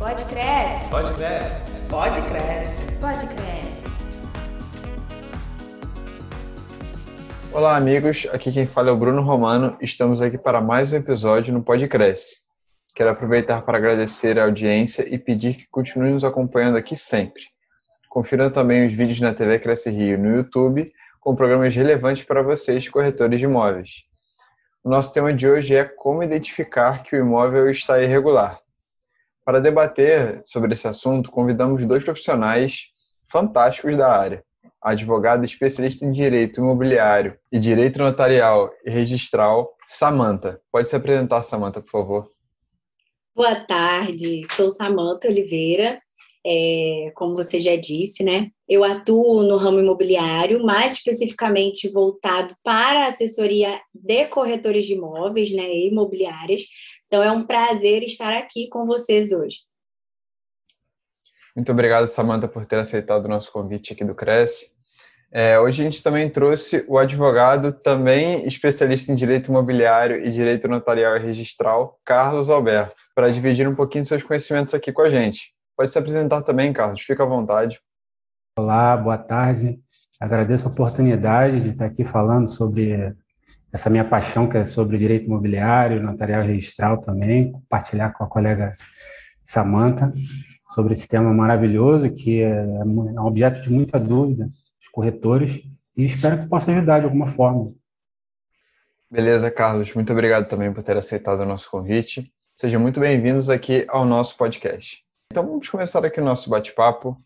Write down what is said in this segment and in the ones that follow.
Pode cresce. Pode cresce. Pode cresce. Pode cresce. Olá, amigos. Aqui quem fala é o Bruno Romano. Estamos aqui para mais um episódio no Pode Cresce. Quero aproveitar para agradecer a audiência e pedir que continue nos acompanhando aqui sempre. Confira também os vídeos na TV Cresce Rio no YouTube, com programas relevantes para vocês, corretores de imóveis. O nosso tema de hoje é como identificar que o imóvel está irregular. Para debater sobre esse assunto, convidamos dois profissionais fantásticos da área. A advogada especialista em direito imobiliário e direito notarial e registral, Samanta. Pode se apresentar, Samanta, por favor. Boa tarde, sou Samanta Oliveira. É, como você já disse, né? Eu atuo no ramo imobiliário, mais especificamente voltado para a assessoria de corretores de imóveis, né, imobiliárias. Então é um prazer estar aqui com vocês hoje. Muito obrigado, Samanta, por ter aceitado o nosso convite aqui do Cresce. É, hoje a gente também trouxe o advogado, também especialista em direito imobiliário e direito notarial e registral, Carlos Alberto, para dividir um pouquinho de seus conhecimentos aqui com a gente. Pode se apresentar também, Carlos, fica à vontade. Olá, boa tarde. Agradeço a oportunidade de estar aqui falando sobre essa minha paixão, que é sobre direito imobiliário, notarial registral também, compartilhar com a colega Samanta sobre esse tema maravilhoso, que é um objeto de muita dúvida dos corretores, e espero que possa ajudar de alguma forma. Beleza, Carlos. Muito obrigado também por ter aceitado o nosso convite. Sejam muito bem-vindos aqui ao nosso podcast. Então vamos começar aqui o nosso bate-papo.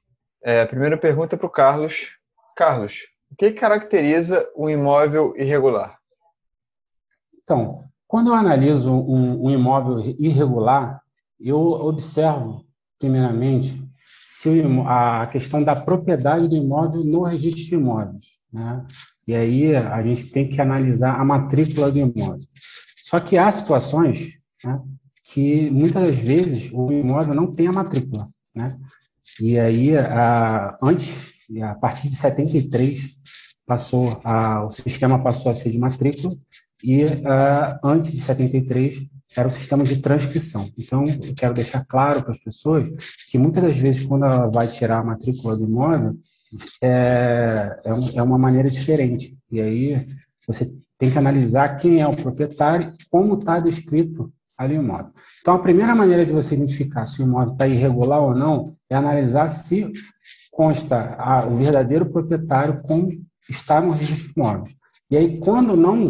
É, primeira pergunta para o Carlos. Carlos, o que caracteriza um imóvel irregular? Então, quando eu analiso um, um imóvel irregular, eu observo, primeiramente, a questão da propriedade do imóvel no registro de imóveis. Né? E aí a gente tem que analisar a matrícula do imóvel. Só que há situações né, que muitas das vezes o imóvel não tem a matrícula, né? E aí, a, antes, a partir de 73, passou a, o sistema passou a ser de matrícula e a, antes de 73 era o sistema de transcrição. Então, eu quero deixar claro para as pessoas que muitas das vezes, quando ela vai tirar a matrícula do imóvel, é, é, um, é uma maneira diferente. E aí, você tem que analisar quem é o proprietário, como está descrito ali o imóvel. Então, a primeira maneira de você identificar se o imóvel está irregular ou não é analisar se consta a, o verdadeiro proprietário como está no registro de imóveis. E aí, quando não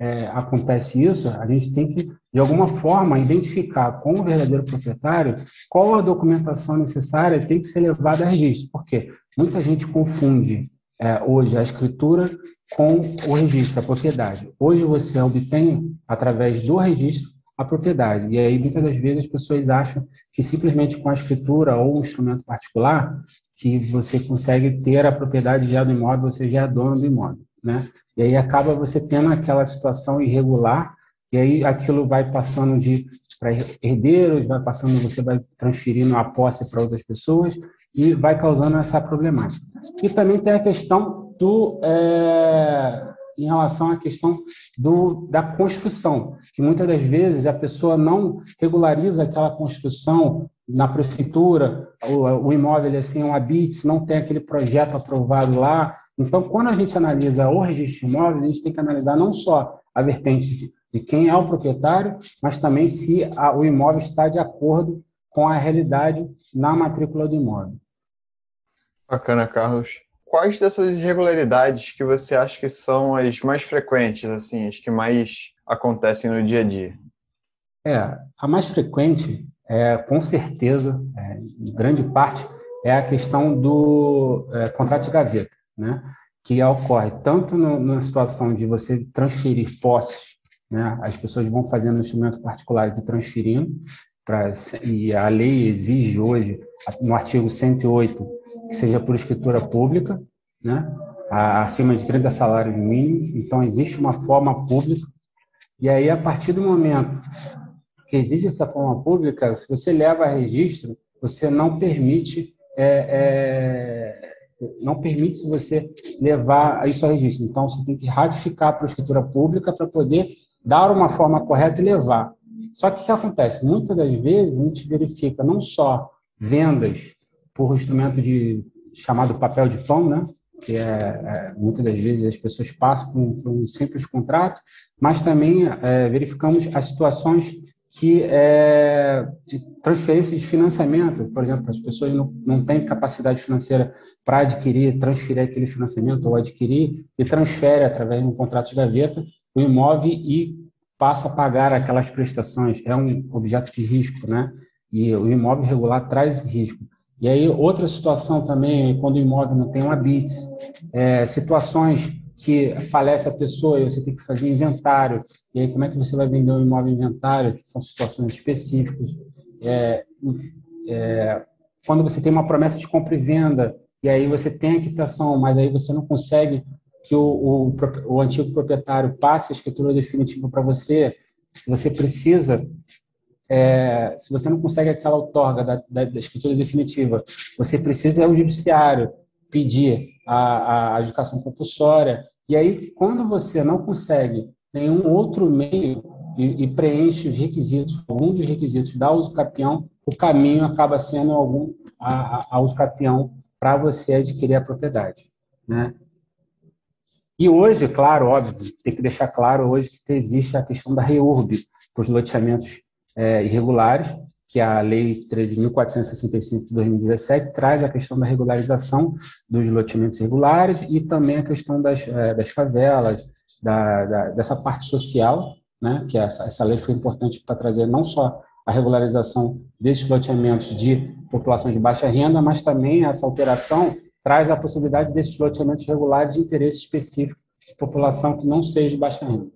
é, acontece isso, a gente tem que, de alguma forma, identificar com o verdadeiro proprietário qual a documentação necessária tem que ser levada a registro. Por quê? Muita gente confunde é, hoje a escritura com o registro, a propriedade. Hoje você obtém, através do registro, a propriedade. E aí, muitas das vezes, as pessoas acham que simplesmente com a escritura ou um instrumento particular, que você consegue ter a propriedade já do imóvel, você já é dono do imóvel. Né? E aí acaba você tendo aquela situação irregular, e aí aquilo vai passando de para herdeiros, vai passando, você vai transferindo a posse para outras pessoas e vai causando essa problemática. E também tem a questão do é, em relação à questão do, da construção, que muitas das vezes a pessoa não regulariza aquela construção na prefeitura, o, o imóvel é assim, um habite, não tem aquele projeto aprovado lá. Então, quando a gente analisa o registro de imóveis, a gente tem que analisar não só a vertente de, de quem é o proprietário, mas também se a, o imóvel está de acordo com a realidade na matrícula do imóvel. Bacana, Carlos quais dessas irregularidades que você acha que são as mais frequentes, assim, as que mais acontecem no dia a dia? É, a mais frequente, é, com certeza, é, em grande parte, é a questão do é, contrato de gaveta, né? que ocorre tanto no, na situação de você transferir posses, né? as pessoas vão fazendo instrumento particular de transferindo, pra, e a lei exige hoje, no artigo 108, que seja por escritura pública, né? acima de 30 salários mínimos, então existe uma forma pública, e aí a partir do momento que existe essa forma pública, se você leva a registro, você não permite é, é, não permite você levar isso a registro. Então, você tem que ratificar para a escritura pública para poder dar uma forma correta e levar. Só que o que acontece? Muitas das vezes a gente verifica não só vendas por instrumento de chamado papel de tom, né? que é, é, muitas das vezes as pessoas passam por um, por um simples contrato, mas também é, verificamos as situações que é, de transferência de financiamento, por exemplo, as pessoas não, não têm capacidade financeira para adquirir, transferir aquele financiamento ou adquirir e transfere através de um contrato de gaveta o imóvel e passa a pagar aquelas prestações. É um objeto de risco, né? E o imóvel regular traz risco. E aí, outra situação também, quando o imóvel não tem uma BITS, é, situações que falece a pessoa e você tem que fazer inventário, e aí como é que você vai vender um imóvel inventário, são situações específicas. É, é, quando você tem uma promessa de compra e venda, e aí você tem a quitação, mas aí você não consegue que o, o, o antigo proprietário passe a escritura definitiva para você, se você precisa é, se você não consegue aquela outorga da, da, da, escritura definitiva, você precisa ao judiciário pedir a, a educação compulsória. E aí, quando você não consegue nenhum outro meio e, e preenche os requisitos, algum dos requisitos da uso capião, o caminho acaba sendo algum a, a capião para você adquirir a propriedade, né? E hoje, claro, óbvio, tem que deixar claro hoje que existe a questão da REURB para os loteamentos é, irregulares, que a Lei 13.465 de 2017 traz a questão da regularização dos loteamentos irregulares e também a questão das, é, das favelas, da, da, dessa parte social, né, que essa, essa lei foi importante para trazer não só a regularização desses loteamentos de população de baixa renda, mas também essa alteração traz a possibilidade desses loteamentos regulares de interesse específico de população que não seja de baixa renda.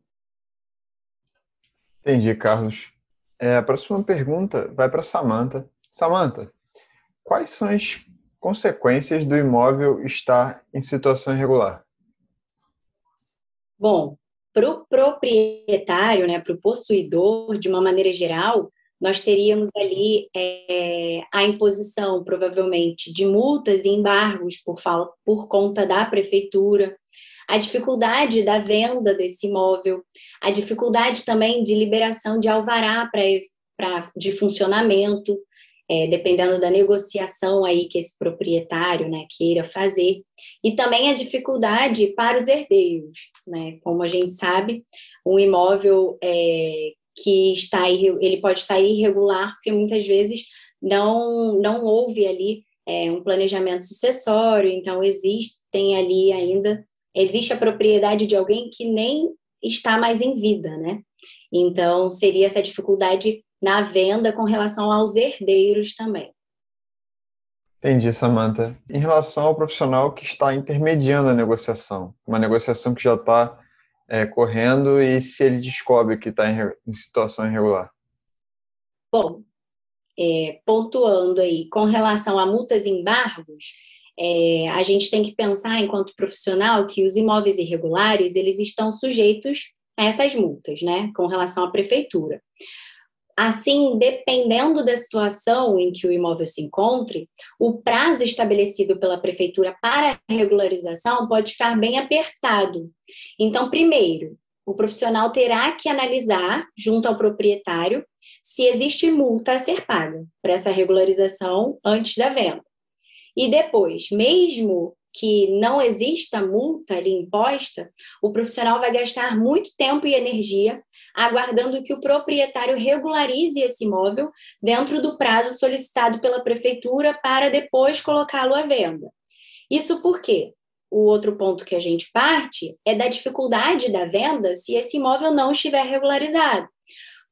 Entendi, Carlos. É, a próxima pergunta vai para Samantha. Samantha, quais são as consequências do imóvel estar em situação irregular? Bom, para o proprietário, né, para o possuidor, de uma maneira geral, nós teríamos ali é, a imposição, provavelmente, de multas e embargos por, por conta da prefeitura, a dificuldade da venda desse imóvel, a dificuldade também de liberação de alvará para de funcionamento, é, dependendo da negociação aí que esse proprietário né, queira fazer, e também a dificuldade para os herdeiros, né? Como a gente sabe, um imóvel é, que está ele pode estar irregular porque muitas vezes não não houve ali é, um planejamento sucessório, então existem ali ainda existe a propriedade de alguém que nem está mais em vida, né? Então, seria essa dificuldade na venda com relação aos herdeiros também. Entendi, Samantha. Em relação ao profissional que está intermediando a negociação, uma negociação que já está é, correndo e se ele descobre que está em, em, situação irregular? Bom, é, pontuando aí, com relação a multas e embargos, é, a gente tem que pensar, enquanto profissional, que os imóveis irregulares eles estão sujeitos a essas multas, né, com relação à prefeitura. Assim, dependendo da situação em que o imóvel se encontre, o prazo estabelecido pela prefeitura para regularização pode ficar bem apertado. Então, primeiro, o profissional terá que analisar, junto ao proprietário, se existe multa a ser paga para essa regularização antes da venda. E depois, mesmo que não exista multa ali imposta, o profissional vai gastar muito tempo e energia aguardando que o proprietário regularize esse imóvel dentro do prazo solicitado pela prefeitura para depois colocá-lo à venda. Isso porque o outro ponto que a gente parte é da dificuldade da venda se esse imóvel não estiver regularizado.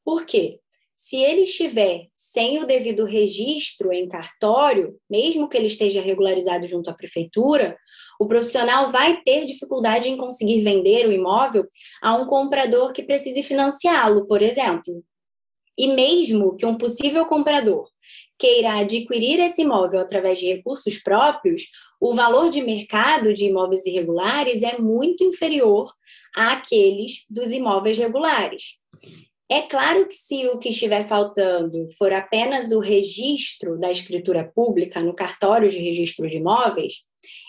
Por quê? Se ele estiver sem o devido registro em cartório, mesmo que ele esteja regularizado junto à prefeitura, o profissional vai ter dificuldade em conseguir vender o imóvel a um comprador que precise financiá-lo, por exemplo. E mesmo que um possível comprador queira adquirir esse imóvel através de recursos próprios, o valor de mercado de imóveis irregulares é muito inferior àqueles dos imóveis regulares. É claro que se o que estiver faltando for apenas o registro da escritura pública no cartório de registro de imóveis,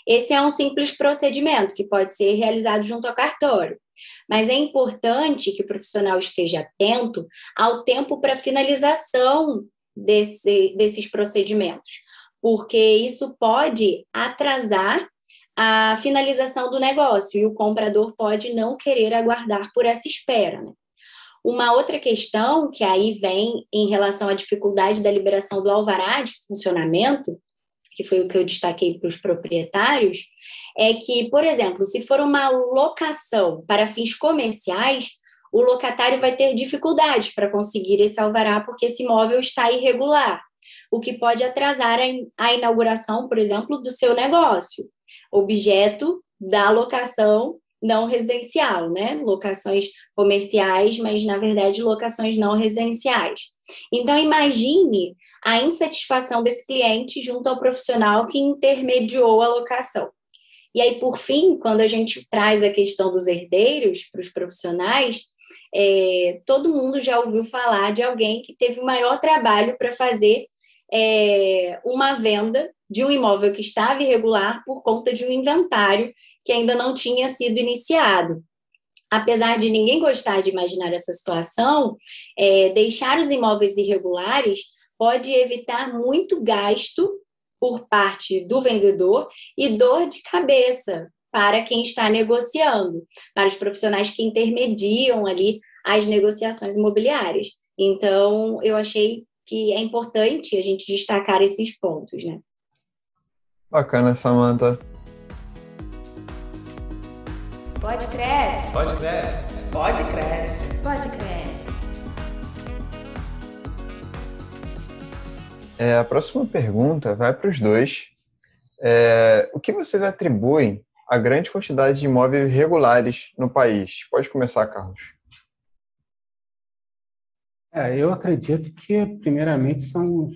esse é um simples procedimento que pode ser realizado junto ao cartório. Mas é importante que o profissional esteja atento ao tempo para finalização desse, desses procedimentos, porque isso pode atrasar a finalização do negócio e o comprador pode não querer aguardar por essa espera. Né? Uma outra questão que aí vem em relação à dificuldade da liberação do alvará de funcionamento, que foi o que eu destaquei para os proprietários, é que, por exemplo, se for uma locação para fins comerciais, o locatário vai ter dificuldades para conseguir esse alvará porque esse imóvel está irregular, o que pode atrasar a inauguração, por exemplo, do seu negócio objeto da locação não residencial, né? Locações comerciais, mas na verdade locações não residenciais. Então imagine a insatisfação desse cliente junto ao profissional que intermediou a locação. E aí, por fim, quando a gente traz a questão dos herdeiros para os profissionais, é, todo mundo já ouviu falar de alguém que teve o maior trabalho para fazer é, uma venda de um imóvel que estava irregular por conta de um inventário que ainda não tinha sido iniciado. Apesar de ninguém gostar de imaginar essa situação, é, deixar os imóveis irregulares pode evitar muito gasto por parte do vendedor e dor de cabeça para quem está negociando, para os profissionais que intermediam ali as negociações imobiliárias. Então, eu achei que é importante a gente destacar esses pontos, né? Bacana, Samantha. Pode crescer. Pode crescer. Pode crescer. Pode crescer. É, a próxima pergunta vai para os dois. É, o que vocês atribuem à grande quantidade de imóveis irregulares no país? Pode começar, Carlos. É, eu acredito que, primeiramente, são os,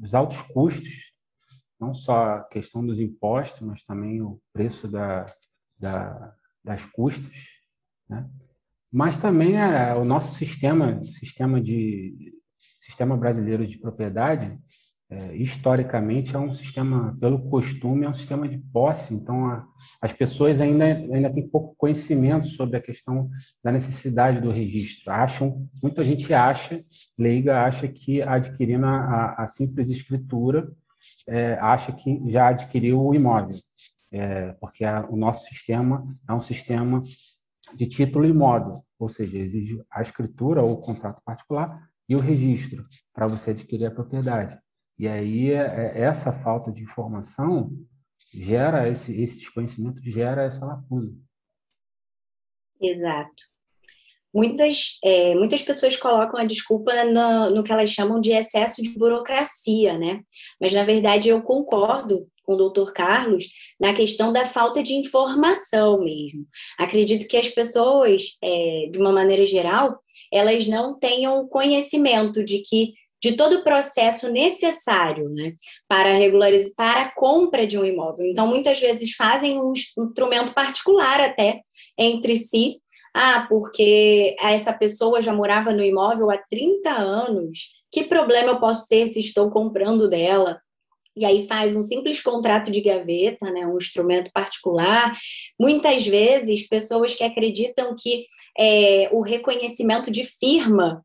os, altos custos, não só a questão dos impostos, mas também o preço da, da, das custas, né? mas também é, o nosso sistema, sistema, de, sistema brasileiro de propriedade, é, historicamente é um sistema, pelo costume, é um sistema de posse, então a, as pessoas ainda, ainda têm pouco conhecimento sobre a questão da necessidade do registro. Acham, muita gente acha, leiga, acha que adquirindo a, a simples escritura, é, acha que já adquiriu o imóvel, é, porque a, o nosso sistema é um sistema de título imóvel, ou seja, exige a escritura ou o contrato particular e o registro para você adquirir a propriedade. E aí é, é, essa falta de informação gera esse, esse desconhecimento gera essa lacuna. Exato. Muitas, é, muitas pessoas colocam a desculpa no, no que elas chamam de excesso de burocracia, né? Mas, na verdade, eu concordo com o doutor Carlos na questão da falta de informação mesmo. Acredito que as pessoas, é, de uma maneira geral, elas não tenham conhecimento de que de todo o processo necessário né, para regularizar, para a compra de um imóvel. Então, muitas vezes fazem um instrumento particular até entre si. Ah, porque essa pessoa já morava no imóvel há 30 anos. Que problema eu posso ter se estou comprando dela? e aí faz um simples contrato de gaveta, né, um instrumento particular. Muitas vezes, pessoas que acreditam que é, o reconhecimento de firma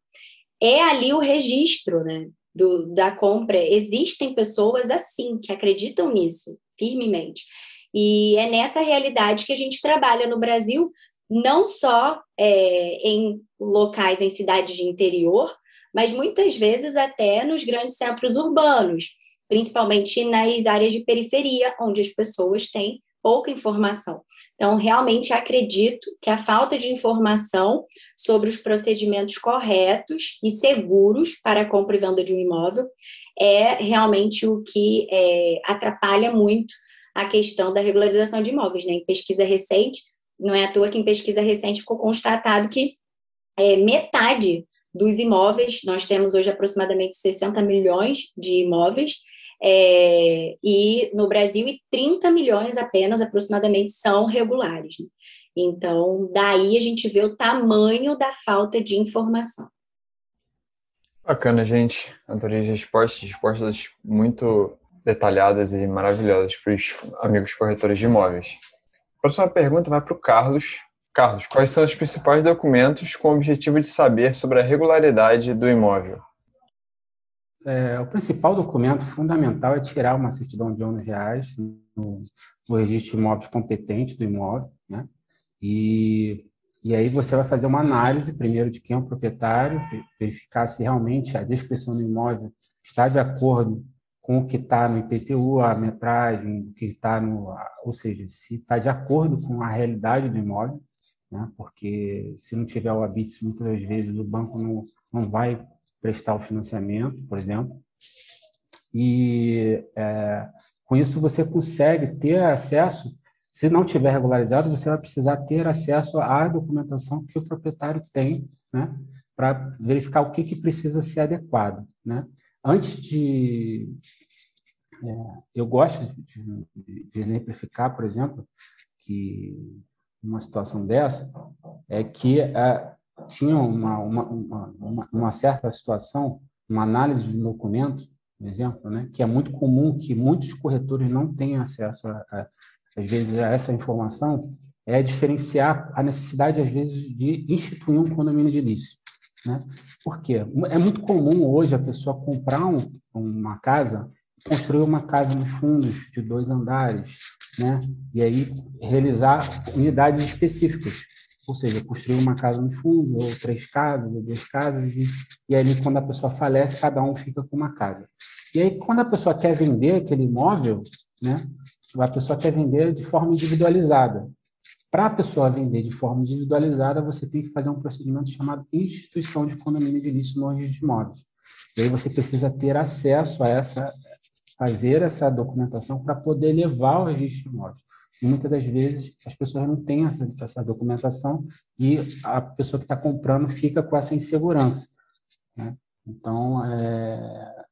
é ali o registro né, do, da compra. Existem pessoas assim, que acreditam nisso firmemente. E é nessa realidade que a gente trabalha no Brasil, não só é, em locais, em cidades de interior, mas muitas vezes até nos grandes centros urbanos, principalmente nas áreas de periferia, onde as pessoas têm pouca informação. Então, realmente acredito que a falta de informação sobre os procedimentos corretos e seguros para a compra e venda de um imóvel é realmente o que é, atrapalha muito a questão da regularização de imóveis. Né? Em pesquisa recente, não é à toa que em pesquisa recente ficou constatado que é, metade dos imóveis, nós temos hoje aproximadamente 60 milhões de imóveis, é, e no Brasil, e 30 milhões apenas, aproximadamente, são regulares. Né? Então, daí a gente vê o tamanho da falta de informação. Bacana, gente. Adorei as respostas, respostas muito detalhadas e maravilhosas para os amigos corretores de imóveis. A próxima pergunta vai para o Carlos. Carlos, quais são os principais documentos com o objetivo de saber sobre a regularidade do imóvel? É, o principal documento fundamental é tirar uma certidão de ônus reais no, no registro de imóveis competente do imóvel, né? E, e aí você vai fazer uma análise, primeiro, de quem é o proprietário, verificar se realmente a descrição do imóvel está de acordo com o que está no IPTU, a metragem, o que está no... Ou seja, se está de acordo com a realidade do imóvel, né? porque se não tiver o habite, muitas vezes o banco não, não vai prestar o financiamento, por exemplo. E é, com isso você consegue ter acesso, se não tiver regularizado, você vai precisar ter acesso à documentação que o proprietário tem, né? para verificar o que, que precisa ser adequado. Né? Antes de. É, eu gosto de, de exemplificar, por exemplo, que uma situação dessa é que é, tinha uma, uma, uma, uma, certa situação, uma análise de documento, por exemplo, né, que é muito comum que muitos corretores não tenham acesso, a, a, às vezes, a essa informação, é diferenciar a necessidade, às vezes, de instituir um condomínio de ilícito. Né? Por quê? É muito comum hoje a pessoa comprar um, uma casa, construir uma casa nos fundos de dois andares, né? E aí realizar unidades específicas, ou seja, construir uma casa no fundo, ou três casas, ou duas casas, e, e aí quando a pessoa falece, cada um fica com uma casa. E aí quando a pessoa quer vender aquele imóvel, né? A pessoa quer vender de forma individualizada. Para a pessoa vender de forma individualizada, você tem que fazer um procedimento chamado instituição de condomínio de ilícito no registro de imóveis. E aí você precisa ter acesso a essa, fazer essa documentação para poder levar o registro de imóveis. E muitas das vezes as pessoas não têm essa, essa documentação e a pessoa que está comprando fica com essa insegurança. Né? Então, é,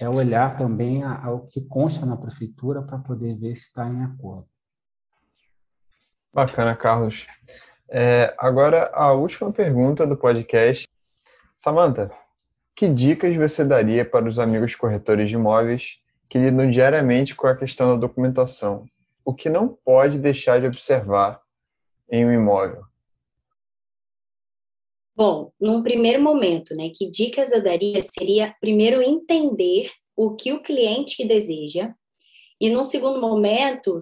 é olhar também ao que consta na prefeitura para poder ver se está em acordo. Bacana, Carlos. É, agora, a última pergunta do podcast. Samanta, que dicas você daria para os amigos corretores de imóveis que lidam diariamente com a questão da documentação? O que não pode deixar de observar em um imóvel? Bom, num primeiro momento, né, que dicas eu daria seria primeiro entender o que o cliente deseja e num segundo momento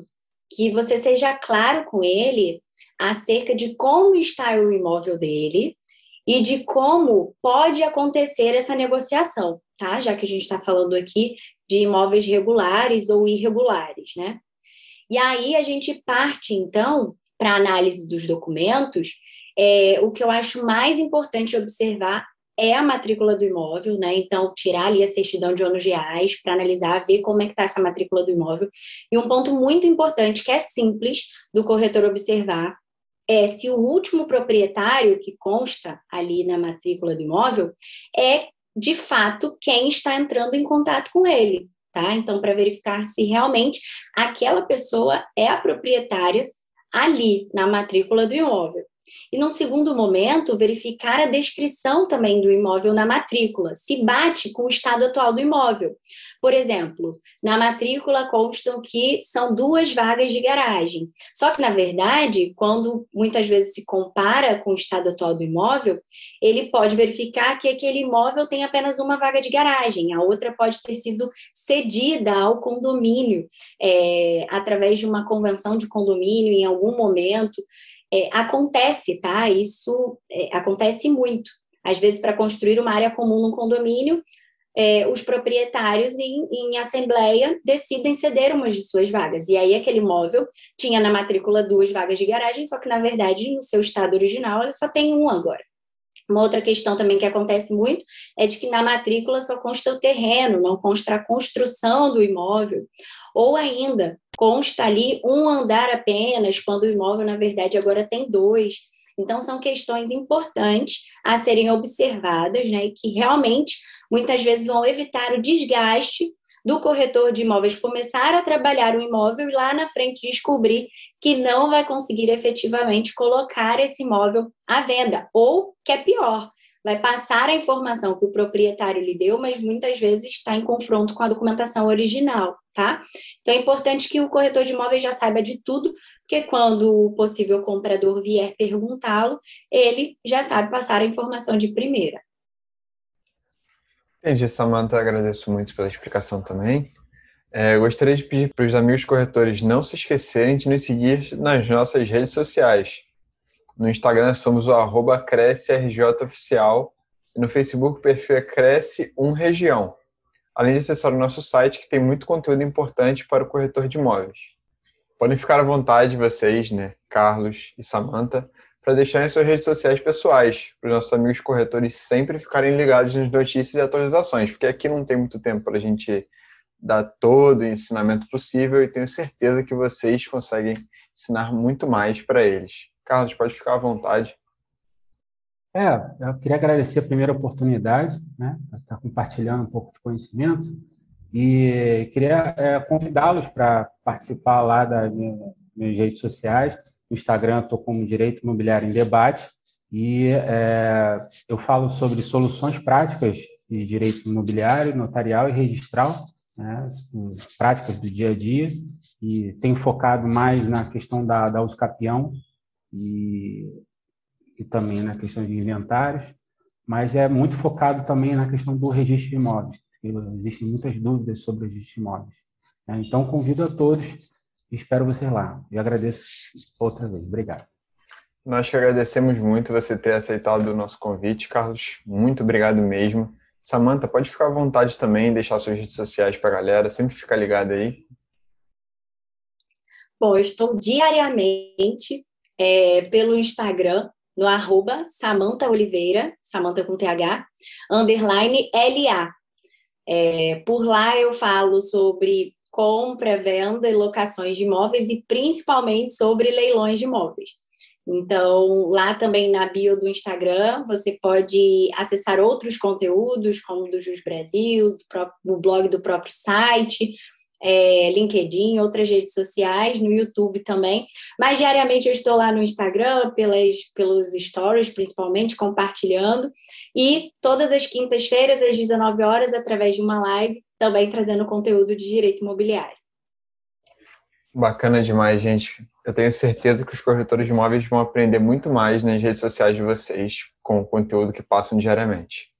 que você seja claro com ele acerca de como está o imóvel dele e de como pode acontecer essa negociação, tá? Já que a gente está falando aqui de imóveis regulares ou irregulares, né? E aí a gente parte, então, para a análise dos documentos, é, o que eu acho mais importante observar é a matrícula do imóvel, né? Então, tirar ali a certidão de ônus reais para analisar, ver como é que está essa matrícula do imóvel. E um ponto muito importante, que é simples do corretor observar, é se o último proprietário que consta ali na matrícula do imóvel é de fato quem está entrando em contato com ele, tá? Então, para verificar se realmente aquela pessoa é a proprietária ali na matrícula do imóvel. E, num segundo momento, verificar a descrição também do imóvel na matrícula, se bate com o estado atual do imóvel. Por exemplo, na matrícula constam que são duas vagas de garagem. Só que, na verdade, quando muitas vezes se compara com o estado atual do imóvel, ele pode verificar que aquele imóvel tem apenas uma vaga de garagem, a outra pode ter sido cedida ao condomínio é, através de uma convenção de condomínio em algum momento. É, acontece, tá? Isso é, acontece muito. Às vezes, para construir uma área comum num condomínio, é, os proprietários em, em, assembleia decidem ceder umas de suas vagas. E aí aquele imóvel tinha na matrícula duas vagas de garagem, só que na verdade no seu estado original ele só tem um agora. Uma outra questão também que acontece muito é de que na matrícula só consta o terreno, não consta a construção do imóvel, ou ainda consta ali um andar apenas, quando o imóvel, na verdade, agora tem dois. Então, são questões importantes a serem observadas, né, e que realmente muitas vezes vão evitar o desgaste do corretor de imóveis começar a trabalhar o imóvel e lá na frente descobrir que não vai conseguir efetivamente colocar esse imóvel à venda, ou que é pior, vai passar a informação que o proprietário lhe deu, mas muitas vezes está em confronto com a documentação original, tá? Então é importante que o corretor de imóveis já saiba de tudo, porque quando o possível comprador vier perguntá-lo, ele já sabe passar a informação de primeira. Entendi, Samanta, agradeço muito pela explicação também. É, gostaria de pedir para os amigos corretores não se esquecerem de nos seguir nas nossas redes sociais. No Instagram somos o arroba CresceRJOficial e no Facebook o perfil é Cresce1Região. Além de acessar o nosso site que tem muito conteúdo importante para o corretor de imóveis. Podem ficar à vontade vocês, né, Carlos e Samanta, para deixarem suas redes sociais pessoais, para os nossos amigos corretores sempre ficarem ligados nas notícias e atualizações, porque aqui não tem muito tempo para a gente dar todo o ensinamento possível e tenho certeza que vocês conseguem ensinar muito mais para eles. Carlos, pode ficar à vontade. É, eu queria agradecer a primeira oportunidade, né, estar compartilhando um pouco de conhecimento e queria é, convidá-los para participar lá das minhas redes sociais. No Instagram estou como Direito Imobiliário em Debate. E é, eu falo sobre soluções práticas de direito imobiliário, notarial e registral né, práticas do dia a dia, e tenho focado mais na questão da, da e, e também na questão de inventários, mas é muito focado também na questão do registro de imóveis, existem muitas dúvidas sobre o registro de imóveis. Né? Então, convido a todos e espero vocês lá. E agradeço outra vez. Obrigado. Nós que agradecemos muito você ter aceitado o nosso convite, Carlos. Muito obrigado mesmo. Samanta, pode ficar à vontade também, deixar suas redes sociais para a galera, sempre fica ligada aí. Bom, eu estou diariamente é, pelo Instagram, no arroba Samanta Oliveira, Samanta com TH, underline LA. É, por lá eu falo sobre compra, venda e locações de imóveis e principalmente sobre leilões de imóveis. Então, lá também na bio do Instagram, você pode acessar outros conteúdos, como do Jus Brasil, do, próprio, blog do próprio site, é, LinkedIn, outras redes sociais, no YouTube também. Mas diariamente eu estou lá no Instagram, pelas, pelos stories, principalmente, compartilhando. E todas as quintas-feiras, às 19 horas, através de uma live, também trazendo conteúdo de direito imobiliário. Bacana demais, gente. Eu tenho certeza que os corretores de imóveis vão aprender muito mais nas redes sociais de vocês com o conteúdo que passam diariamente.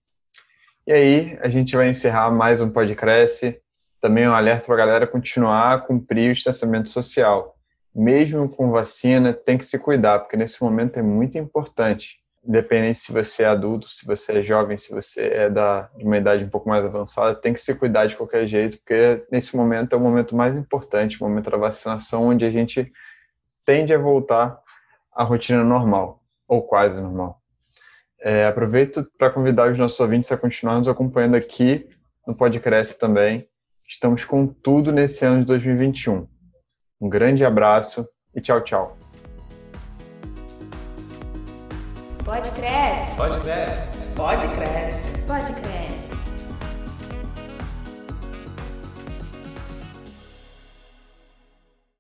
E aí, a gente vai encerrar mais um podcast. Também um alerta para a galera continuar a cumprir o distanciamento social. Mesmo com vacina, tem que se cuidar, porque nesse momento é muito importante independente se você é adulto, se você é jovem, se você é da, de uma idade um pouco mais avançada, tem que se cuidar de qualquer jeito, porque nesse momento é o momento mais importante, o momento da vacinação, onde a gente tende a voltar à rotina normal, ou quase normal. É, aproveito para convidar os nossos ouvintes a continuar nos acompanhando aqui no Podcresce também. Estamos com tudo nesse ano de 2021. Um grande abraço e tchau, tchau. Pode crescer. Pode crescer. Pode crescer. Pode crescer.